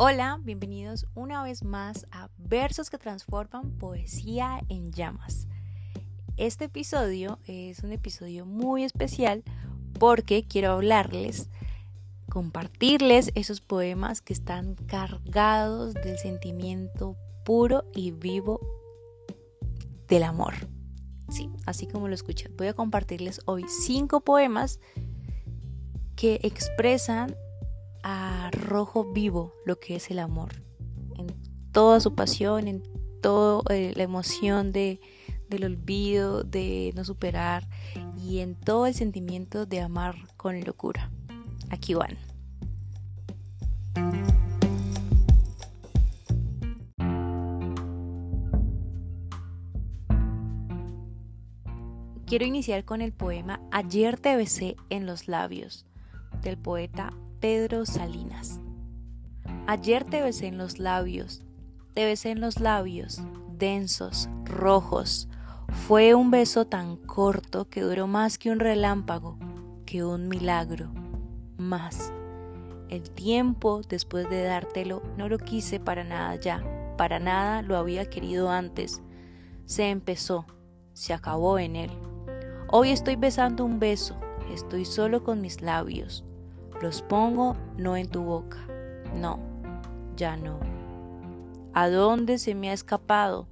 Hola, bienvenidos una vez más a Versos que Transforman Poesía en Llamas. Este episodio es un episodio muy especial porque quiero hablarles, compartirles esos poemas que están cargados del sentimiento puro y vivo del amor. Sí, así como lo escuchan. Voy a compartirles hoy cinco poemas que expresan a rojo vivo lo que es el amor, en toda su pasión, en toda eh, la emoción de, del olvido, de no superar y en todo el sentimiento de amar con locura. Aquí van. Quiero iniciar con el poema Ayer te besé en los labios del poeta Pedro Salinas. Ayer te besé en los labios, te besé en los labios, densos, rojos. Fue un beso tan corto que duró más que un relámpago, que un milagro. Más. El tiempo después de dártelo no lo quise para nada ya, para nada lo había querido antes. Se empezó, se acabó en él. Hoy estoy besando un beso, estoy solo con mis labios. Los pongo no en tu boca. No, ya no. ¿A dónde se me ha escapado?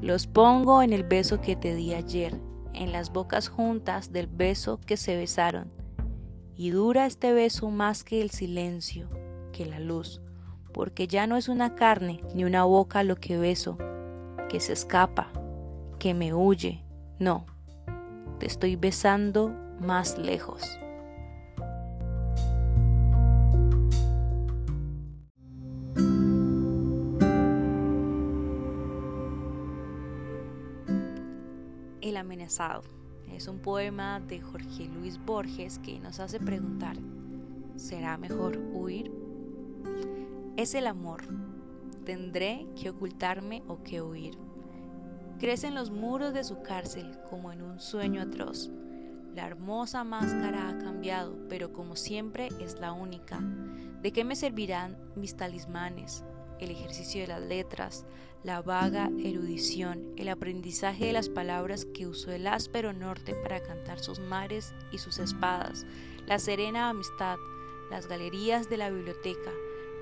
Los pongo en el beso que te di ayer, en las bocas juntas del beso que se besaron. Y dura este beso más que el silencio, que la luz, porque ya no es una carne ni una boca lo que beso, que se escapa, que me huye. No, te estoy besando más lejos. Es un poema de Jorge Luis Borges que nos hace preguntar, ¿será mejor huir? Es el amor. ¿Tendré que ocultarme o que huir? Crece en los muros de su cárcel como en un sueño atroz. La hermosa máscara ha cambiado, pero como siempre es la única. ¿De qué me servirán mis talismanes, el ejercicio de las letras, la vaga erudición, el aprendizaje de las palabras que usó el áspero norte para cantar sus mares y sus espadas, la serena amistad, las galerías de la biblioteca,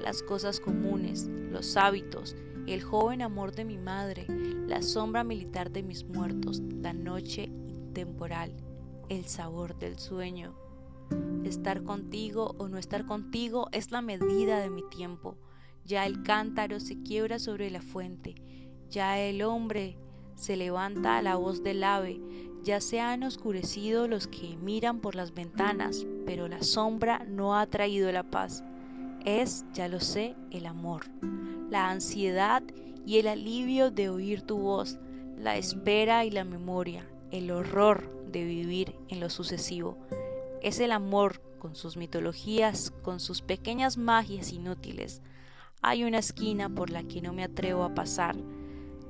las cosas comunes, los hábitos, el joven amor de mi madre, la sombra militar de mis muertos, la noche intemporal, el sabor del sueño. Estar contigo o no estar contigo es la medida de mi tiempo ya el cántaro se quiebra sobre la fuente, ya el hombre se levanta a la voz del ave, ya se han oscurecido los que miran por las ventanas, pero la sombra no ha traído la paz. Es, ya lo sé, el amor, la ansiedad y el alivio de oír tu voz, la espera y la memoria, el horror de vivir en lo sucesivo. Es el amor con sus mitologías, con sus pequeñas magias inútiles, hay una esquina por la que no me atrevo a pasar.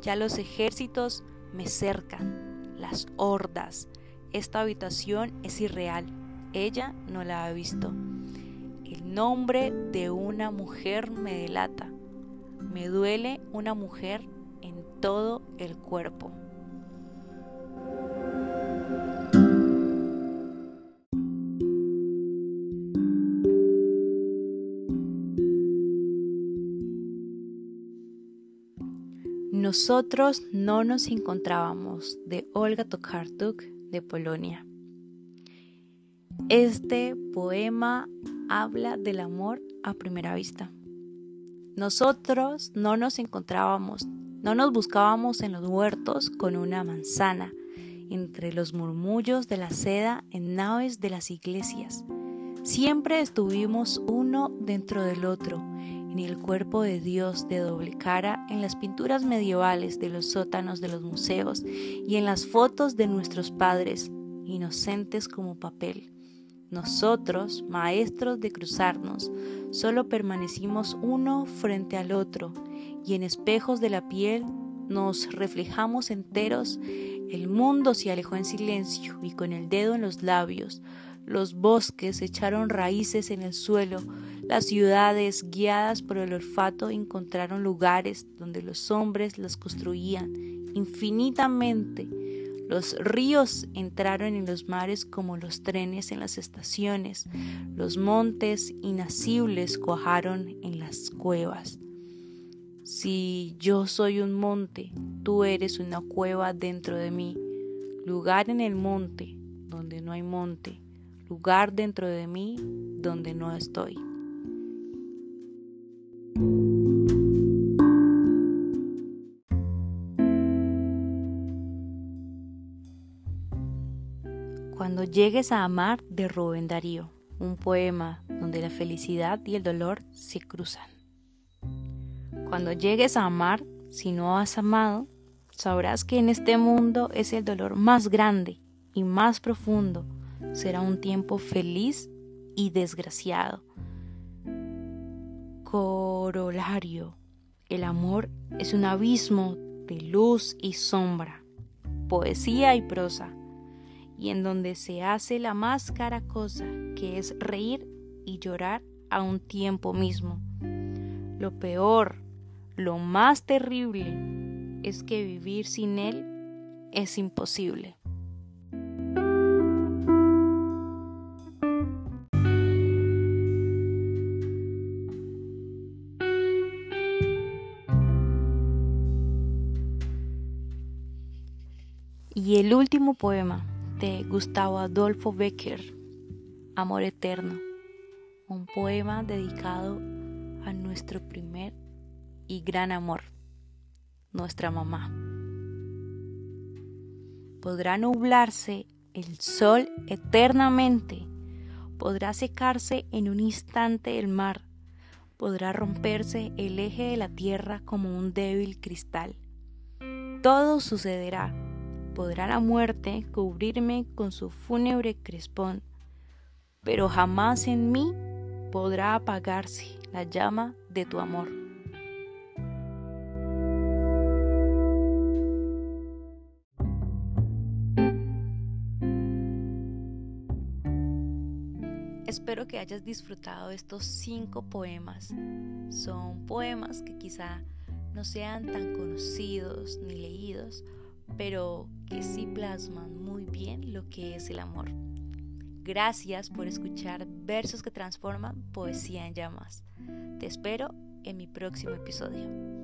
Ya los ejércitos me cercan, las hordas. Esta habitación es irreal. Ella no la ha visto. El nombre de una mujer me delata. Me duele una mujer en todo el cuerpo. Nosotros no nos encontrábamos de Olga Tokarczuk de Polonia. Este poema habla del amor a primera vista. Nosotros no nos encontrábamos, no nos buscábamos en los huertos con una manzana, entre los murmullos de la seda en naves de las iglesias. Siempre estuvimos uno dentro del otro, ni el cuerpo de Dios de doble cara en las pinturas medievales de los sótanos de los museos y en las fotos de nuestros padres, inocentes como papel. Nosotros, maestros de cruzarnos, solo permanecimos uno frente al otro y en espejos de la piel nos reflejamos enteros. El mundo se alejó en silencio y con el dedo en los labios. Los bosques echaron raíces en el suelo, Las ciudades, guiadas por el olfato, encontraron lugares donde los hombres las construían infinitamente. Los ríos entraron en los mares como los trenes en las estaciones. Los montes inacibles cuajaron en las cuevas. Si yo soy un monte, tú eres una cueva dentro de mí, lugar en el monte donde no hay monte, lugar dentro de mí donde no estoy. Cuando llegues a amar de Rubén Darío, un poema donde la felicidad y el dolor se cruzan. Cuando llegues a amar, si no has amado, sabrás que en este mundo es el dolor más grande y más profundo. Será un tiempo feliz y desgraciado. Corolario. El amor es un abismo de luz y sombra, poesía y prosa, y en donde se hace la más cara cosa, que es reír y llorar a un tiempo mismo. Lo peor lo más terrible es que vivir sin Él es imposible. Y el último poema de Gustavo Adolfo Becker, Amor Eterno, un poema dedicado a nuestro primer y gran amor, nuestra mamá. Podrá nublarse el sol eternamente, podrá secarse en un instante el mar, podrá romperse el eje de la tierra como un débil cristal. Todo sucederá, podrá la muerte cubrirme con su fúnebre crespón, pero jamás en mí podrá apagarse la llama de tu amor. Espero que hayas disfrutado estos cinco poemas. Son poemas que quizá no sean tan conocidos ni leídos, pero que sí plasman muy bien lo que es el amor. Gracias por escuchar Versos que Transforman Poesía en Llamas. Te espero en mi próximo episodio.